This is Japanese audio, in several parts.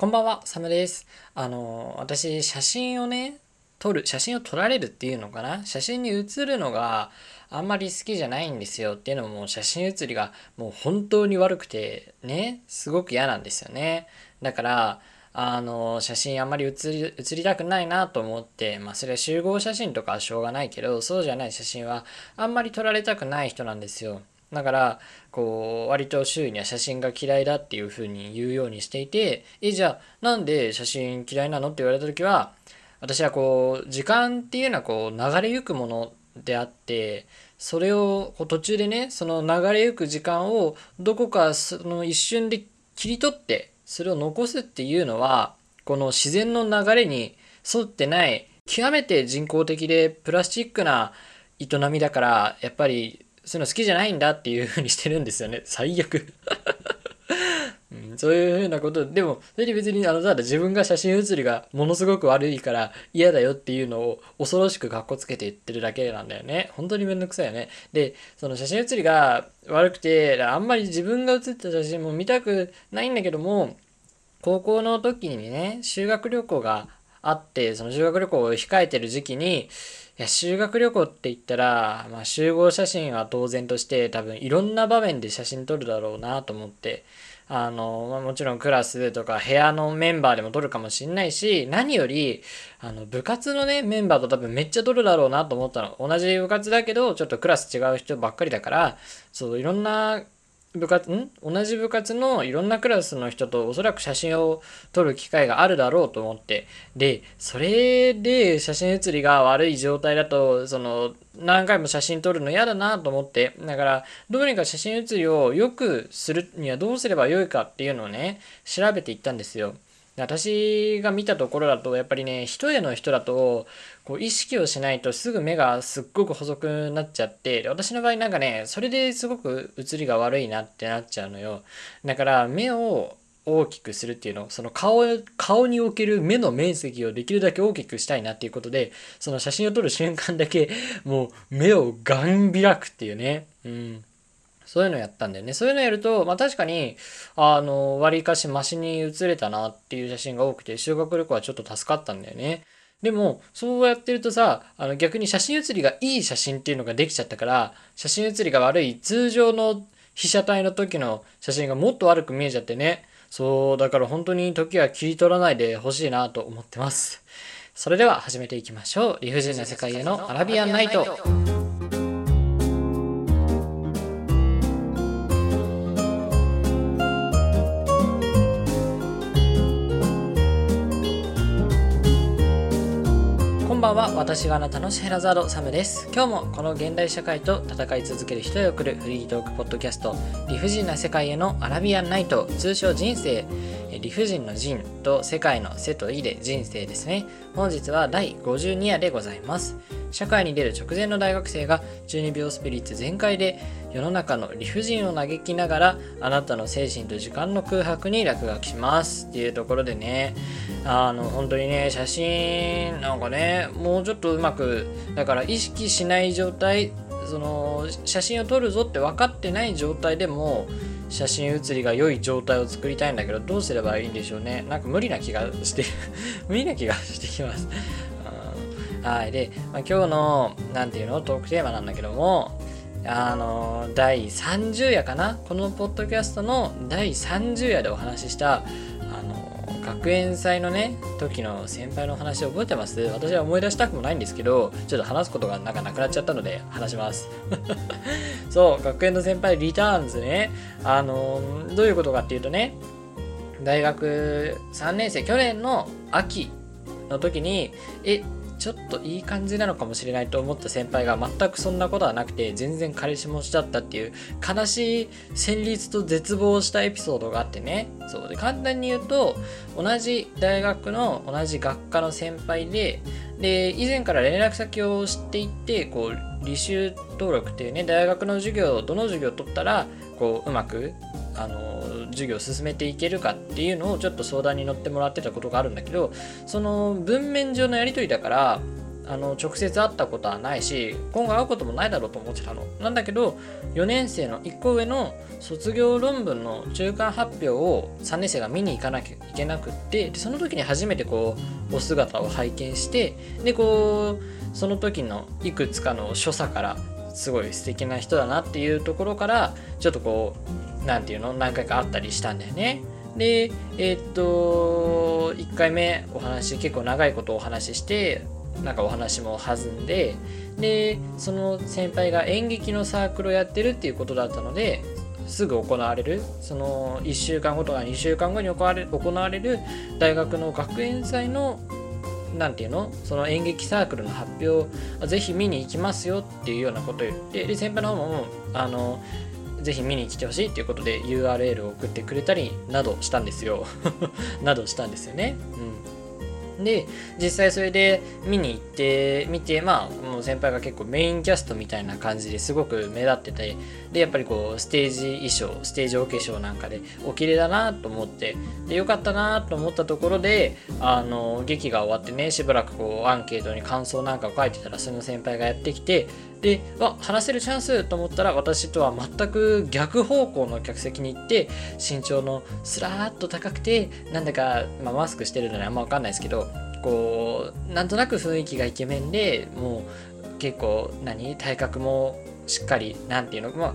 こんばんは、サムです。あの、私、写真をね、撮る、写真を撮られるっていうのかな？写真に写るのがあんまり好きじゃないんですよっていうのも写真写りがもう本当に悪くてね、すごく嫌なんですよね。だから、あの、写真あんまり写り、写りたくないなと思って、まあそれは集合写真とかはしょうがないけど、そうじゃない写真はあんまり撮られたくない人なんですよ。だからこう割と周囲には写真が嫌いだっていうふうに言うようにしていてえじゃあなんで写真嫌いなのって言われた時は私はこう時間っていうのはこう流れゆくものであってそれをこう途中でねその流れゆく時間をどこかその一瞬で切り取ってそれを残すっていうのはこの自然の流れに沿ってない極めて人工的でプラスチックな営みだからやっぱりそういうの好きじゃないんだっていうふうにしてるんですよね。最悪 うん。そういうふうなことでも、それで別にあの、ただ自分が写真写りがものすごく悪いから嫌だよっていうのを恐ろしくかっこつけて言ってるだけなんだよね。本当にめんどくさいよね。で、その写真写りが悪くて、あんまり自分が写った写真も見たくないんだけども、高校の時にね、修学旅行があって、その修学旅行を控えてる時期に、いや、修学旅行って言ったら、まあ、集合写真は当然として多分いろんな場面で写真撮るだろうなと思って、あの、まあ、もちろんクラスとか部屋のメンバーでも撮るかもしんないし、何より、あの、部活のね、メンバーと多分めっちゃ撮るだろうなと思ったの。同じ部活だけど、ちょっとクラス違う人ばっかりだから、そう、いろんな部活ん？同じ部活のいろんなクラスの人とおそらく写真を撮る機会があるだろうと思って。でそれで写真写りが悪い状態だとその何回も写真撮るの嫌だなと思って。だからどうにか写真写りを良くするにはどうすればよいかっていうのをね調べていったんですよ。私が見たところだとやっぱりね一重の人だとこう意識をしないとすぐ目がすっごく細くなっちゃってで私の場合なんかねそれですごく写りが悪いなってなっちゃうのよ。だから目を大きくするっていうのその顔顔における目の面積をできるだけ大きくしたいなっていうことでその写真を撮る瞬間だけもう目をガン開くっていうね。うん。そういうのやったんだよね。そういうのやると、まあ確かに、あの、割かしマシに写れたなっていう写真が多くて、修学旅行はちょっと助かったんだよね。でも、そうやってるとさ、あの逆に写真写りがいい写真っていうのができちゃったから、写真写りが悪い通常の被写体の時の写真がもっと悪く見えちゃってね。そう、だから本当に時は切り取らないでほしいなと思ってます。それでは始めていきましょう。理不尽な世界へのアラビアンナイト。私があなたのシェラザードサムです。今日もこの現代社会と戦い続ける人へ送るフリートークポッドキャスト。理不尽な世界へのアラビアンナイト。通称人生。理不尽の人と世界の世と意で人生ですね。本日は第52夜でございます。社会に出る直前の大学生が12秒スピリッツ全開で世の中の理不尽を嘆きながらあなたの精神と時間の空白に落書きします。っていうところでね。あの本当にね写真なんかねもうちょっとうまくだから意識しない状態その写真を撮るぞって分かってない状態でも写真写りが良い状態を作りたいんだけどどうすればいいんでしょうね。なんか無理な気がして 無理な気がしてきます。はい。で、まあ、今日の、なんていうの、トークテーマなんだけども、あの、第30夜かな？このポッドキャストの第30夜でお話しした、学園祭のね、時の先輩の話覚えてます？私は思い出したくもないんですけど、ちょっと話すことがなんかなくなっちゃったので話します。そう、学園の先輩リターンズね、あの、どういうことかっていうとね、大学3年生、去年の秋の時に、え、ちょっといい感じなのかもしれないと思った先輩が全くそんなことはなくて全然彼氏もしちゃったっていう悲しい旋律と絶望したエピソードがあってね。そう。で簡単に言うと同じ大学の同じ学科の先輩でで以前から連絡先を知っていてこう履修登録っていうね大学の授業どの授業を取ったらこううまくあの授業を進めていけるかっていうのをちょっと相談に乗ってもらってたことがあるんだけどその文面上のやり取りだからあの直接会ったことはないし今後会うこともないだろうと思ってたの。なんだけど4年生の1個上の卒業論文の中間発表を3年生が見に行かなきゃいけなくってでその時に初めてこうお姿を拝見してでこうその時のいくつかの所作からすごい素敵な人だなっていうところからちょっとこう何て言うの？何回か会ったりしたんだよね。でえー、っと1回目お話結構長いことお話ししてなんかお話も弾んででその先輩が演劇のサークルをやってるっていうことだったのですぐ行われる。その1週間後とか2週間後に行われ行われる大学の学園祭の何て言うの？その演劇サークルの発表ぜひ見に行きますよっていうようなことを言ってで先輩の方もあのぜひ見に来てほしいっていうことで URL を送ってくれたりなどしたんですよ などしたんですよね。うんで実際それで見に行ってみてまあもう先輩が結構メインキャストみたいな感じですごく目立っててでやっぱりこうステージ衣装ステージお化粧なんかでお綺麗だなと思ってでよかったなと思ったところであの劇が終わってねしばらくこうアンケートに感想なんかを書いてたらその先輩がやってきてでわ話せるチャンスと思ったら私とは全く逆方向の客席に行って身長のスラーっと高くてなんだか、まあ、マスクしてるのにあんま分かんないですけどこうなんとなく雰囲気がイケメンでもう結構何体格もしっかり何て言うのまあ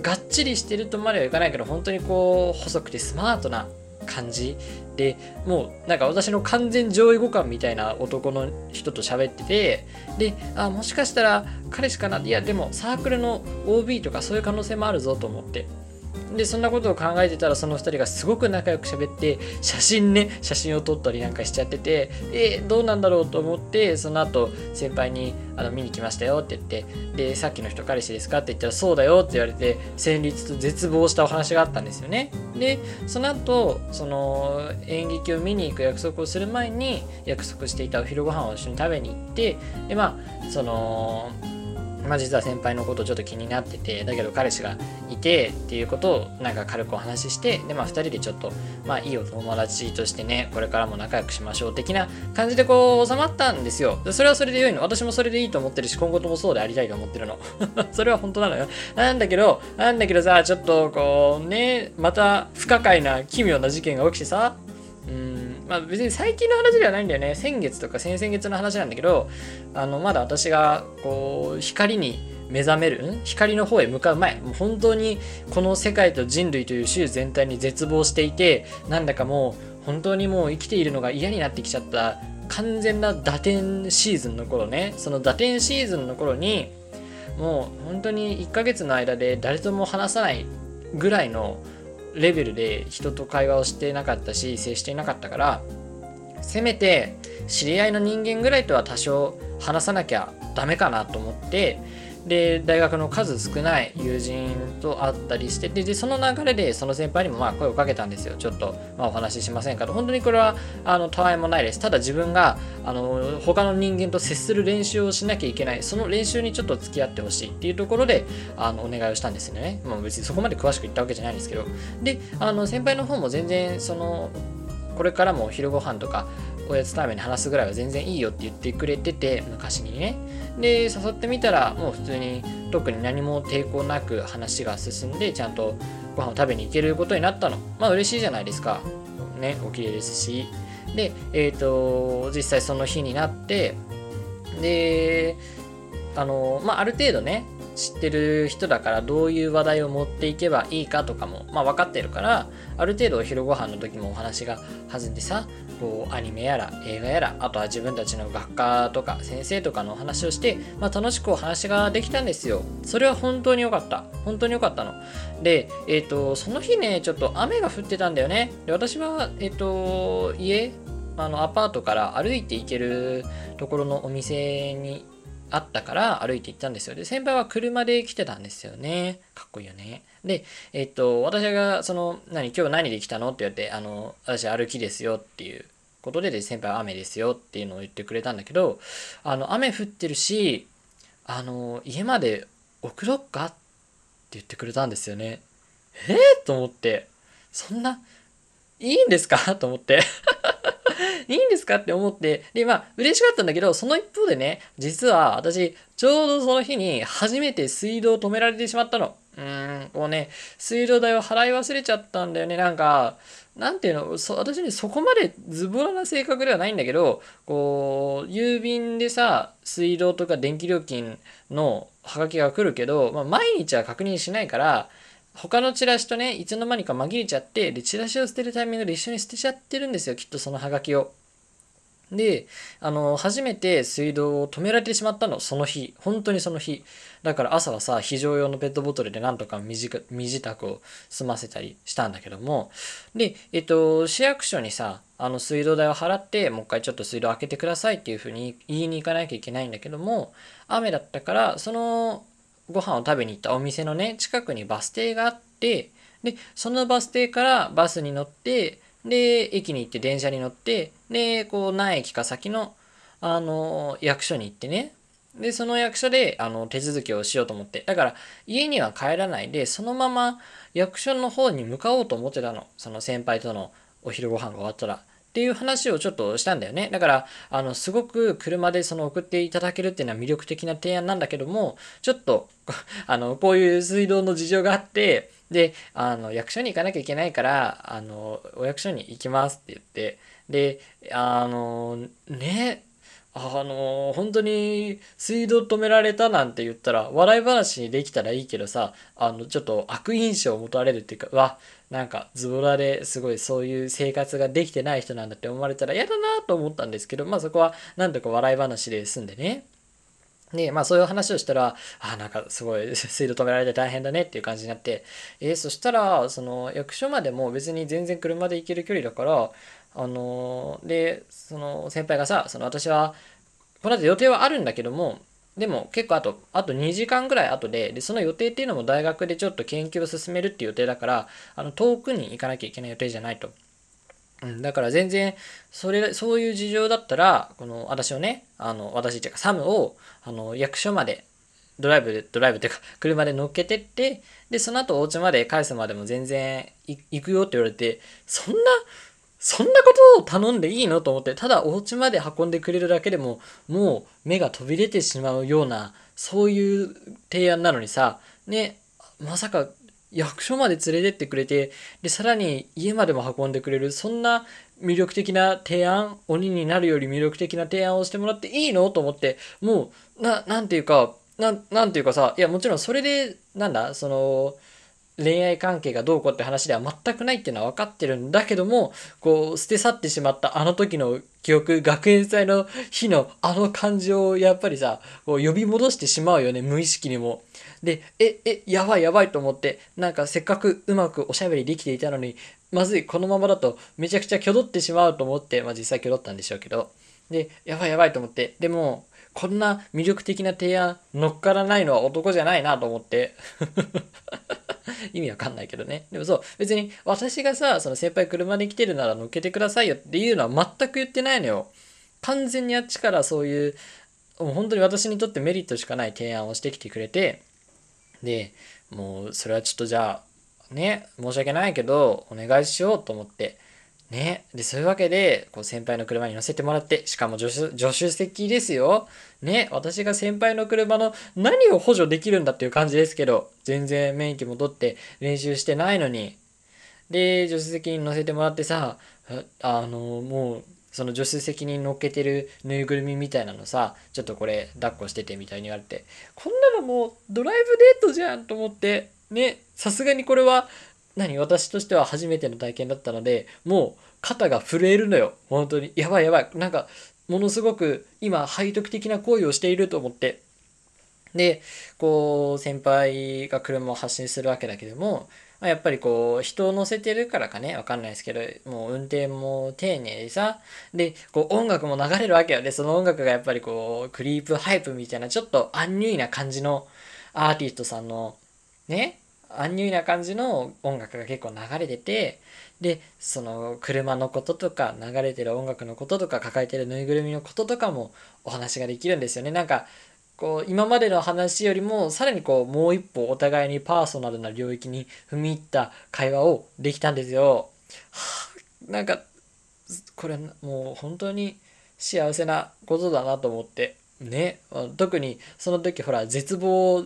がっちりしてるとまではいかないけど本当にこう細くてスマートな感じ。でもうなんか私の完全上位互換みたいな男の人と喋っててであもしかしたら彼氏かな。いやでもサークルの OB とかそういう可能性もあるぞと思って。でそんなことを考えてたらその2人がすごく仲良く喋って写真ね写真を撮ったりなんかしちゃっててえ、どうなんだろうと思ってその後先輩にあの見に来ましたよって言ってでさっきの人彼氏ですかって言ったらそうだよって言われて戦慄と絶望したお話があったんですよね。でその後その演劇を見に行く約束をする前に約束していたお昼ご飯を一緒に食べに行ってでまあそのまあ、実は先輩のことちょっと気になっててだけど彼氏がいてっていうことをなんか軽くお話ししてでまあ2人でちょっとまあいいお友達としてねこれからも仲良くしましょう的な感じでこう収まったんですよ。それはそれで良いの。私もそれでいいと思ってるし今後ともそうでありたいと思ってるの。それは本当なのよ。なんだけどなんだけどさちょっとこうねまた不可解な奇妙な事件が起きてさ。うん。まあ別に最近の話ではないんだよね。先月とか先々月の話なんだけどあのまだ私がこう光に目覚める光の方へ向かう前もう本当にこの世界と人類という種全体に絶望していてなんだかもう本当にもう生きているのが嫌になってきちゃった完全な打点シーズンの頃ね。その打点シーズンの頃にもう本当に1ヶ月の間で誰とも話さないぐらいのレベルで人と会話をしてなかったし接していなかったからせめて知り合いの人間ぐらいとは多少話さなきゃダメかなと思ってで大学の数少ない友人と会ったりしてでその流れでその先輩にもまあ声をかけたんですよ。ちょっと、まあ、お話ししませんかと。本当にこれはあのたわいもないです。ただ自分があの他の人間と接する練習をしなきゃいけない。その練習にちょっと付き合ってほしいっていうところであのお願いをしたんですよね、まあ、別にそこまで詳しく言ったわけじゃないんですけど。であの先輩の方も全然そのこれからもお昼ご飯とかおやつタイムに話すぐらいは全然いいよって言ってくれてて昔にね。で誘ってみたらもう普通に特に何も抵抗なく話が進んでちゃんとご飯を食べに行けることになったの。まあ嬉しいじゃないですか。ねお綺麗ですし。でえっ、ー、と実際その日になってであのまあある程度ね知ってる人だからどういう話題を持っていけばいいかとかも、まあ、分かってるからある程度お昼ご飯の時もお話が弾んでさこうアニメやら映画やらあとは自分たちの学科とか先生とかのお話をして、まあ、楽しくお話ができたんですよ。それは本当に良かった。本当に良かったの。でえっ、ー、とその日ねちょっと雨が降ってたんだよね。で私はえっ、ー、と家あのアパートから歩いて行けるところのお店にあったから歩いて行ったんですよ。で、先輩は車で来てたんですよね。かっこいいよね。で、えっと、私が、その、何、今日何で来たのって言われて、あの、私歩きですよっていうことで、で先輩は雨ですよっていうのを言ってくれたんだけど、あの、雨降ってるし、あの、家まで送ろっかって言ってくれたんですよね。えー、と思って、そんな、いいんですか？と思って いいんですかって思って、で、まあ、嬉しかったんだけど、その一方でね、実は私、ちょうどその日に初めて水道を止められてしまったの。うーん、こうね、水道代を払い忘れちゃったんだよね。なんか、なんていうの、私にそこまでズボラな性格ではないんだけど、こう、郵便でさ、水道とか電気料金のハガキが来るけど、まあ、毎日は確認しないから、他のチラシとね、いつの間にか紛れちゃって、で、チラシを捨てるタイミングで一緒に捨てちゃってるんですよ、きっとそのハガキを。で、あの、初めて水道を止められてしまったの、その日。本当にその日。だから朝はさ、非常用のペットボトルでなんとか身支度を済ませたりしたんだけども。で、えっと、市役所にさ、あの水道代を払って、もう一回ちょっと水道開けてくださいっていうふうに言いに行かなきゃいけないんだけども、雨だったから、そのご飯を食べに行ったお店のね、近くにバス停があって、で、そのバス停からバスに乗って、で、駅に行って電車に乗って、で、こう何駅か先の、あの、役所に行ってね、で、その役所で、あの、手続きをしようと思って。だから、家には帰らないで、そのまま役所の方に向かおうと思ってたの。その先輩とのお昼ご飯が終わったら。っていう話をちょっとしたんだよね。だから、あの、すごく車でその送っていただけるっていうのは魅力的な提案なんだけども、ちょっと、あの、こういう水道の事情があって、で、あの、役所に行かなきゃいけないから、あの、お役所に行きますって言って、で、あの、ね、あの本当に水道止められたなんて言ったら笑い話にできたらいいけどさあのちょっと悪印象を持たれるっていうかうわなんかズボラですごいそういう生活ができてない人なんだって思われたら嫌だなと思ったんですけどまあそこはなんとか笑い話で済んでね。で、まあそういう話をしたら、あ、なんかすごい水道止められて大変だねっていう感じになって、えー、そしたら、その役所までも別に全然車で行ける距離だから、あのー、で、その先輩がさ、その私は、この後予定はあるんだけども、でも結構あと、あと2時間ぐらい後で、で、その予定っていうのも大学でちょっと研究を進めるっていう予定だから、あの、遠くに行かなきゃいけない予定じゃないと。うん、だから全然、それ、そういう事情だったら、この、私をね、あの、私っていうか、サムを、あの、役所まで、ドライブで、ドライブっていうか、車で乗っけてって、で、その後お家まで返すまでも全然行くよって言われて、そんな、そんなことを頼んでいいのと思って、ただお家まで運んでくれるだけでも、もう目が飛び出てしまうような、そういう提案なのにさ、ね、まさか役所まで連れてってくれて、で、さらに家までも運んでくれる、そんな魅力的な提案、鬼になるより魅力的な提案をしてもらっていいのと思って、もう、な、なんていうか、な、なんていうかさ、いや、もちろんそれで、なんだ、その、恋愛関係がどうこうって話では全くないっていうのは分かってるんだけども、こう、捨て去ってしまったあの時の記憶、学園祭の日のあの感情をやっぱりさ、こう呼び戻してしまうよね、無意識にも。で、え、え、やばいやばいと思って、なんかせっかくうまくおしゃべりできていたのに、まずい、このままだとめちゃくちゃ挙動ってしまうと思って、まあ実際挙動ったんでしょうけど。で、やばいやばいと思って、でも、こんな魅力的な提案乗っからないのは男じゃないなと思って 意味わかんないけどね。でもそう、別に私がさ、その先輩車で来てるなら乗っけてくださいよっていうのは全く言ってないのよ。完全にあっちからそういう、もう本当に私にとってメリットしかない提案をしてきてくれて、で、もうそれはちょっとじゃあ、ね、申し訳ないけど、お願いしようと思って、ね。で、そういうわけで、こう先輩の車に乗せてもらって、しかも助手席ですよ。ね。私が先輩の車の何を補助できるんだっていう感じですけど、全然免許も取って練習してないのに。で、助手席に乗せてもらってさ、あの、もう、その助手席に乗っけてるぬいぐるみみたいなのさ、ちょっとこれ抱っこしててみたいに言われて、こんなのもうドライブデートじゃんと思って、ね、さすがにこれは何私としては初めての体験だったので、もう肩が震えるのよ。本当に。やばいやばい。なんか、ものすごく今背徳的な行為をしていると思って。で、こう、先輩が車を発進するわけだけども、やっぱりこう、人を乗せてるからかね、わかんないですけど、もう運転も丁寧でさ、で、こう音楽も流れるわけよ。で、その音楽がやっぱりこう、クリープハイプみたいな、ちょっとアンニュイな感じのアーティストさんの、ね、アンニュイな感じの音楽が結構流れてて、で、その車のこととか、流れてる音楽のこととか、抱えてるぬいぐるみのこととかもお話ができるんですよね。なんか、こう、今までの話よりも、さらにこう、もう一歩お互いにパーソナルな領域に踏み入った会話をできたんですよ。はあ、なんか、これもう本当に幸せなことだなと思ってね特にその時ほら絶望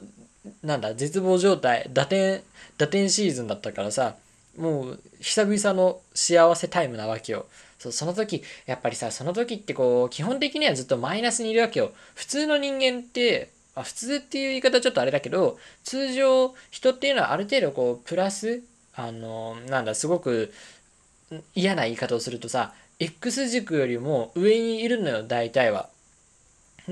なんだ絶望状態打点打点シーズンだったからさもう久々の幸せタイムなわけよそその時やっぱりさその時ってこう基本的にはずっとマイナスにいるわけよ普通の人間ってあ普通っていう言い方ちょっとあれだけど通常人っていうのはある程度こうプラスあのなんだすごく嫌な言い方をするとさ X 軸よりも上にいるのよ大体は。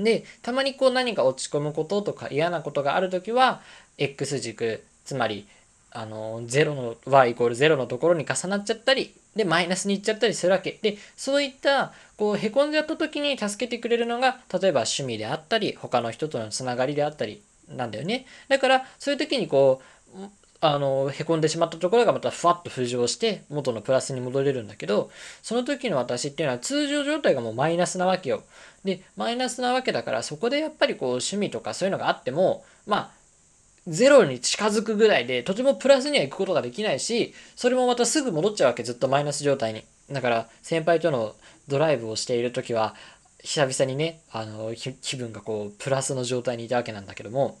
でたまにこう何か落ち込むこととか嫌なことがある時は X 軸つまりあの0の y イコール0のところに重なっちゃったりでマイナスにいっちゃったりするわけ。でそういったこうへこんじゃった時に助けてくれるのが例えば趣味であったり他の人とのつながりであったりなんだよね。だからそういう時にこうあのへこんでしまったところがまたふわっと浮上して元のプラスに戻れるんだけどその時の私っていうのは通常状態がもうマイナスなわけよ。でマイナスなわけだからそこでやっぱりこう趣味とかそういうのがあってもまあゼロに近づくぐらいでとてもプラスには行くことができないしそれもまたすぐ戻っちゃうわけずっとマイナス状態に。だから先輩とのドライブをしている時は久々にねあの気分がこうプラスの状態にいたわけなんだけども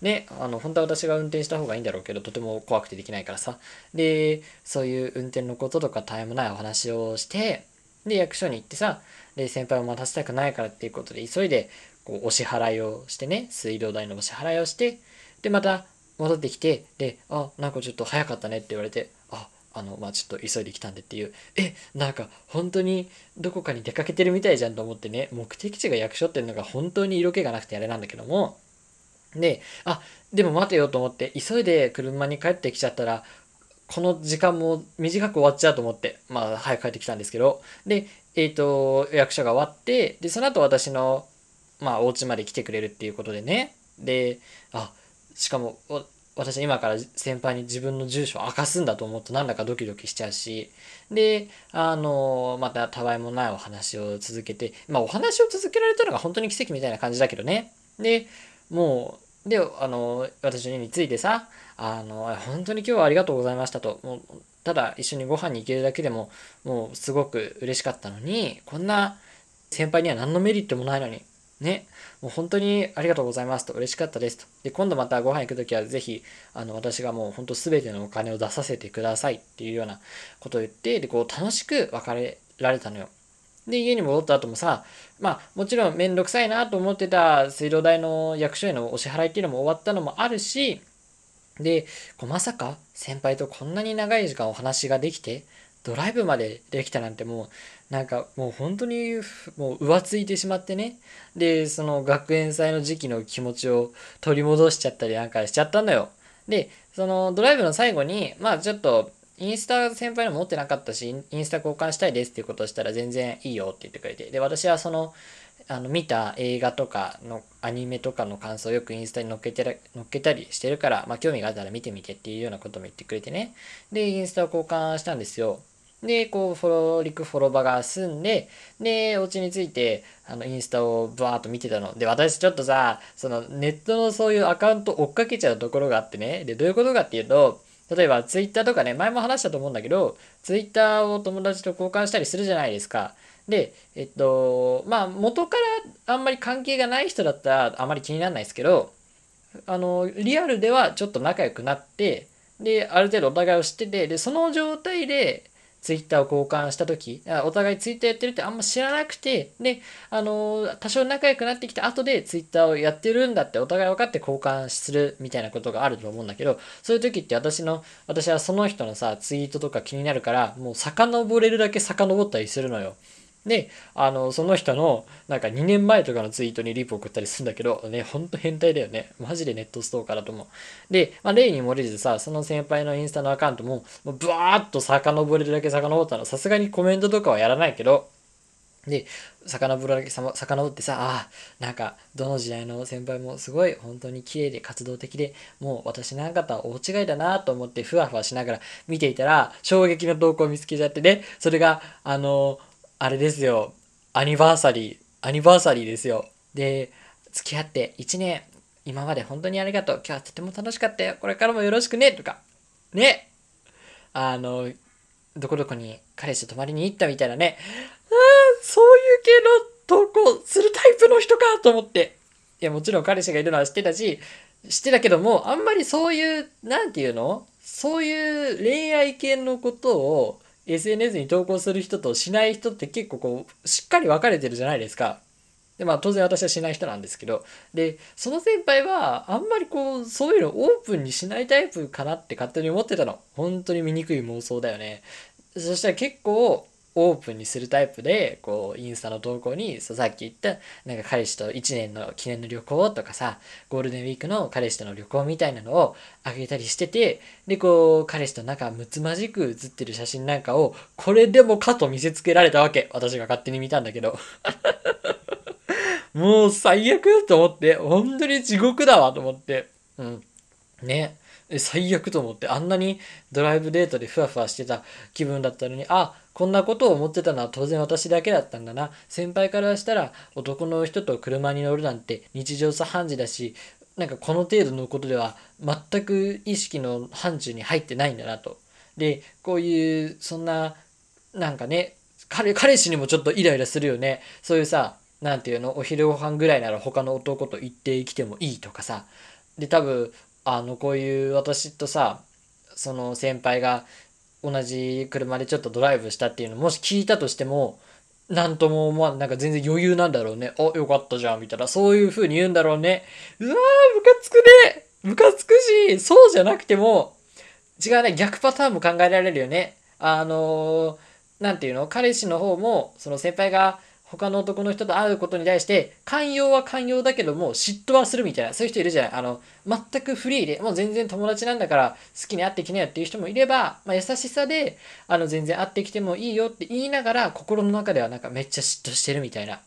ねあの本当は私が運転した方がいいんだろうけどとても怖くてできないからさ。でそういう運転のこととかタイムないお話をしてで役所に行ってさで先輩を待たせたくないからっていうことで急いでこうお支払いをしてね水道代のお支払いをしてでまた戻ってきてで「あなんかちょっと早かったね」って言われて「ああのまあちょっと急いで来たんで」っていう。えなんか本当にどこかに出かけてるみたいじゃんと思ってね目的地が役所っていうのが本当に色気がなくてあれなんだけどもであでも待てよと思って急いで車に帰ってきちゃったらこの時間も短く終わっちゃうと思ってまあ早く帰ってきたんですけどでえっ、ー、と役所が終わってでその後私のまあお家まで来てくれるっていうことでね。であしかも私今から先輩に自分の住所を明かすんだと思うとなんだかドキドキしちゃうし。であのまたたわいもないお話を続けてまあお話を続けられたのが本当に奇跡みたいな感じだけどね。でもうであの私についてさあの本当に今日はありがとうございましたともうただ一緒にご飯に行けるだけでももうすごく嬉しかったのにこんな先輩には何のメリットもないのにね、もう本当にありがとうございますと、嬉しかったですと。で、今度またご飯行くときは、ぜひ、あの、私がもう本当全てのお金を出させてくださいっていうようなことを言って、で、こう、楽しく別れられたのよ。で、家に戻った後もさ、まあ、もちろんめんどくさいなと思ってた水道代の役所へのお支払いっていうのも終わったのもあるし、で、こうまさか先輩とこんなに長い時間お話ができて、ドライブまでできたなんてもうなんかもう本当にもう浮ついてしまってね。でその学園祭の時期の気持ちを取り戻しちゃったりなんかしちゃったんだよ。でそのドライブの最後にまあちょっとインスタ先輩の持ってなかったしインスタ交換したいですっていうことをしたら全然いいよって言ってくれて。で私はそのあの見た映画とかのアニメとかの感想をよくインスタに載っけて載っけたりしてるから、まあ、興味があったら見てみてっていうようなことも言ってくれてねでインスタを交換したんですよで、こう、フォロー、リクフォロバが済んで、で、お家について、あの、インスタをバーっと見てたの。で、私ちょっとさ、その、ネットのそういうアカウント追っかけちゃうところがあってね。で、どういうことかっていうと、例えば、ツイッターとかね、前も話したと思うんだけど、ツイッターを友達と交換したりするじゃないですか。で、えっと、まあ、元からあんまり関係がない人だったらあまり気にならないですけど、あの、リアルではちょっと仲良くなって、で、ある程度お互いを知ってて、で、その状態で、ツイッターを交換した時お互いツイッターやってるってあんま知らなくてであの多少仲良くなってきた後でツイッターをやってるんだってお互い分かって交換するみたいなことがあると思うんだけどそういう時って私の私はその人のさツイートとか気になるからもう遡れるだけ遡ったりするのよ。で、あの、その人の、なんか2年前とかのツイートにリプ送ったりするんだけど、ね、ほんと変態だよね。マジでネットストーカーだと思う。で、まあ、例に漏れずさ、その先輩のインスタのアカウントも、もうブワーッと遡れるだけ遡ったの。さすがにコメントとかはやらないけど、で、遡るだけ遡ってさ、ああ、なんか、どの時代の先輩もすごい本当に綺麗で活動的で、もう私なんかとは大違いだなと思ってふわふわしながら見ていたら、衝撃の投稿を見つけちゃってね、それが、あのあれですよ、アニバーサリー、アニバーサリーですよ。で、付き合って1年、今まで本当にありがとう。今日はとても楽しかったよ。これからもよろしくね。とか。ね。あの、どこどこに彼氏と泊まりに行ったみたいなね。ああ、そういう系の投稿するタイプの人かと思って。いや、もちろん彼氏がいるのは知ってたし、知ってたけども、あんまりそういう、なんていうの？そういう恋愛系のことを SNS に投稿する人としない人って結構こう、しっかり分かれてるじゃないですか。で、まあ当然私はしない人なんですけど、で、その先輩はあんまりこう、そういうのオープンにしないタイプかなって勝手に思ってたの。本当に醜い妄想だよね。そしたら結構、オープンにするタイプで、こう、インスタの投稿に、さっき言った、なんか彼氏と1年の記念の旅行とかさ、ゴールデンウィークの彼氏との旅行みたいなのをあげたりしてて、で、こう、彼氏と仲睦まじく写ってる写真なんかを、これでもかと見せつけられたわけ。私が勝手に見たんだけど。もう最悪と思って、本当に地獄だわと思って。うん。ね。え最悪と思って、あんなにドライブデートでふわふわしてた気分だったのに、あ、こんなことを思ってたのは当然私だけだったんだな。先輩からしたら男の人と車に乗るなんて日常茶飯事だし、なんかこの程度のことでは全く意識の範疇に入ってないんだなと。で、こういう、そんな、なんかね、彼、彼氏にもちょっとイライラするよね。そういうさ、なんていうの、お昼ご飯ぐらいなら他の男と行ってきてもいいとかさ。で、多分、あの、こういう私とさ、その先輩が同じ車でちょっとドライブしたっていうのもし聞いたとしても、なんとも思わん、なんか全然余裕なんだろうね。あ、よかったじゃん、みたいな。そういう風に言うんだろうね。うわー、ムカつくねムカつくし、そうじゃなくても、違うね、逆パターンも考えられるよね。あのー、なんていうの？彼氏の方も、その先輩が他の男の人と会うことに対して、寛容は寛容だけども、嫉妬はするみたいな、そういう人いるじゃない。あの、全くフリーで、もう全然友達なんだから、好きに会ってきなよっていう人もいれば、まあ、優しさで、あの、全然会ってきてもいいよって言いながら、心の中ではなんかめっちゃ嫉妬してるみたいな。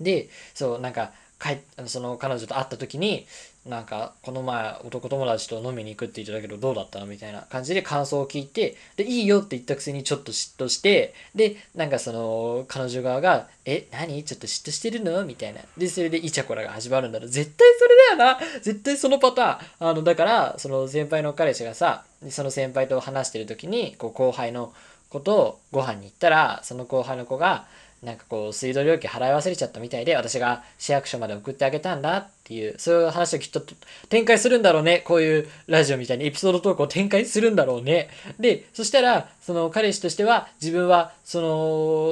で、そう、なんか、帰その彼女と会った時に、なんか、この前男友達と飲みに行くって言ってたけどどうだったのみたいな感じで感想を聞いて、で、いいよって言ったくせにちょっと嫉妬して、で、なんかその、彼女側が、え、何？ちょっと嫉妬してるの？みたいな。で、それでイチャコラが始まるんだろ。絶対それだよな絶対そのパターン。あの、だから、その先輩の彼氏がさ、その先輩と話してる時に、こう、後輩の子とご飯に行ったら、その後輩の子が、なんかこう水道料金払い忘れちゃったみたいで私が市役所まで送ってあげたんだっていうそういう話をきっと展開するんだろうね。こういうラジオみたいにエピソードトークを展開するんだろうね。でそしたらその彼氏としては自分はそ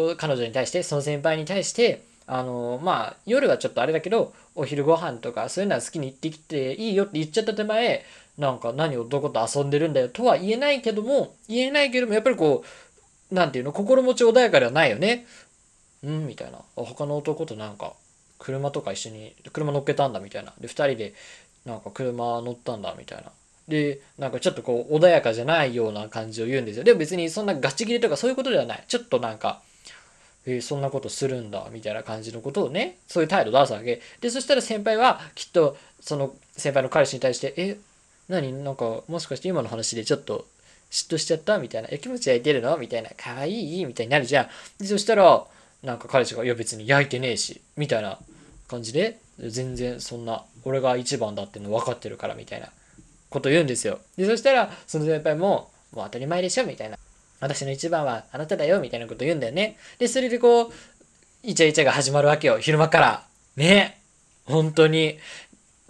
の彼女に対してその先輩に対してあのまあ夜はちょっとあれだけどお昼ご飯とかそういうのは好きに行ってきていいよって言っちゃった手前なんか何をどこと遊んでるんだよとは言えないけども言えないけどもやっぱりこうなんていうの心持ち穏やかではないよね。うんみたいな。他の男となんか車とか一緒に車乗っけたんだみたいな。で2人でなんか車乗ったんだみたいな。でなんかちょっとこう穏やかじゃないような感じを言うんですよ。でも別にそんなガチ切れとかそういうことではない。ちょっとなんかえー、そんなことするんだみたいな感じのことをねそういう態度を出すわけ。でそしたら先輩はきっとその先輩の彼氏に対して「え何？なんかもしかして今の話でちょっと嫉妬しちゃった?」みたいな「え気持ち焼いてるの?」みたいな「かわいい?」みたいになるじゃん。でそしたらなんか彼氏が、いや別に焼いてねえし、みたいな感じで、全然そんな、俺が一番だっての分かってるから、みたいなこと言うんですよ。で、そしたら、その先輩も、もう当たり前でしょ、みたいな。私の一番はあなただよ、みたいなこと言うんだよね。で、それでこう、イチャイチャが始まるわけよ、昼間から。ね。本当に。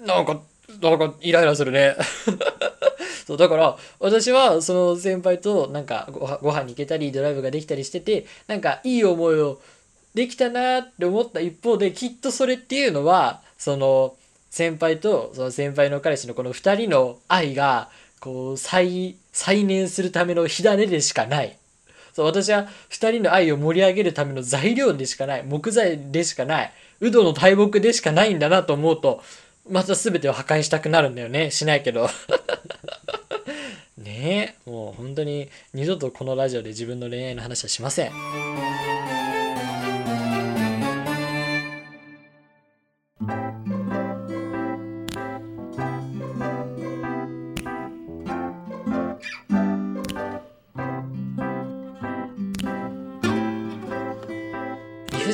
なんか、なんかイライラするね。そう、だから、私はその先輩となんかごご飯に行けたり、ドライブができたりしてて、なんかいい思いをできたなって思った一方できっとそれっていうのはその先輩とその先輩の彼氏のこの2人の愛がこう再再燃するための火種でしかない。そう私は2人の愛を盛り上げるための材料でしかない。木材でしかない。ウドの大木でしかないんだなと思うとまた全てを破壊したくなるんだよね。しないけど。ねえ。もう本当に二度とこのラジオで自分の恋愛の話はしません。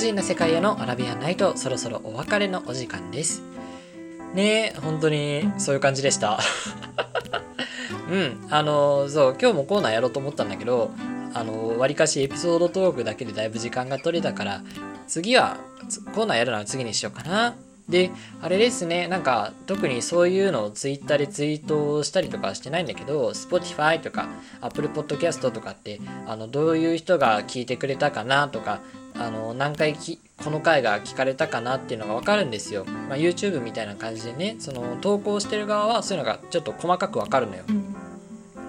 人な世界へのアラビアンナイトそろそろお別れのお時間です。ねえ本当にそういう感じでした。うんあのそう今日もコーナーやろうと思ったんだけどあのわりかしエピソードトークだけでだいぶ時間が取れたから次はコーナーやるのは次にしようかな。であれですねなんか特にそういうのを Twitter でツイートしたりとかしてないんだけど Spotify とか Apple Podcast とかってあのどういう人が聞いてくれたかなとかあの何回きこの回が聞かれたかなっていうのが分かるんですよ、まあ、YouTube みたいな感じでねその投稿してる側はそういうのがちょっと細かく分かるのよ、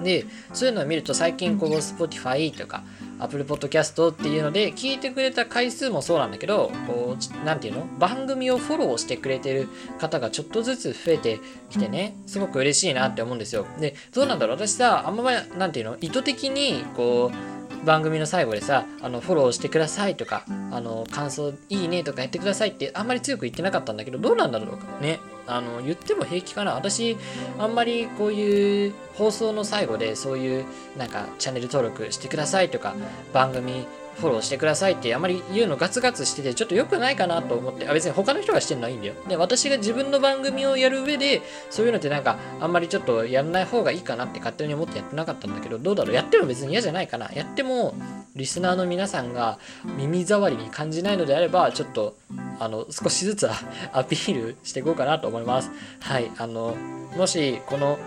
でそういうのを見ると最近こう Spotify とか Apple Podcast っていうので聞いてくれた回数もそうなんだけどこう何て言うの？番組をフォローしてくれてる方がちょっとずつ増えてきてねすごく嬉しいなって思うんですよ。でどうなんだろう？私さあんま何て言うの？意図的にこう番組の最後でさあのフォローしてくださいとかあの感想いいねとかやってくださいってあんまり強く言ってなかったんだけどどうなんだろうか。ね。あの言っても平気かな。私あんまりこういう放送の最後でそういうなんかチャンネル登録してくださいとか番組フォローしてくださいってあまり言うのガツガツしててちょっと良くないかなと思ってあ別に他の人がしてるのはいいんだよ。で私が自分の番組をやる上でそういうのってなんかあんまりちょっとやらない方がいいかなって勝手に思ってやってなかったんだけどどうだろう。やっても別に嫌じゃないかな。やってもリスナーの皆さんが耳障りに感じないのであればちょっとあの少しずつアピールしていこうかなと思います。はいあのもしこの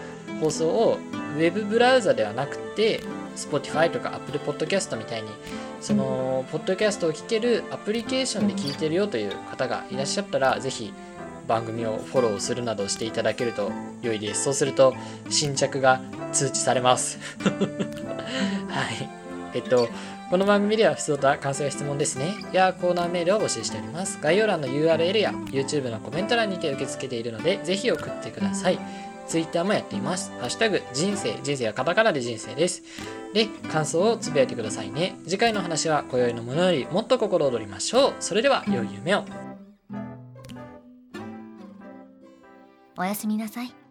放送を Web ブラウザではなくて Spotify とか Apple Podcast みたいにそのポッドキャストを聞けるアプリケーションで聞いてるよという方がいらっしゃったら是非番組をフォローするなどしていただけると良いです。そうすると新着が通知されます。はい。えっとこの番組では普通と感想や質問ですね。やコーナーメールを募集しております。概要欄の URL や YouTube のコメント欄にて受け付けているのでぜひ送ってくださいツイッターもやっています。ハッシュタグ人生、人生はカタカナで人生です。で、感想をつぶやいてくださいね。次回の話は今宵のものよりもっと心躍りましょう。それでは良い夢を。おやすみなさい。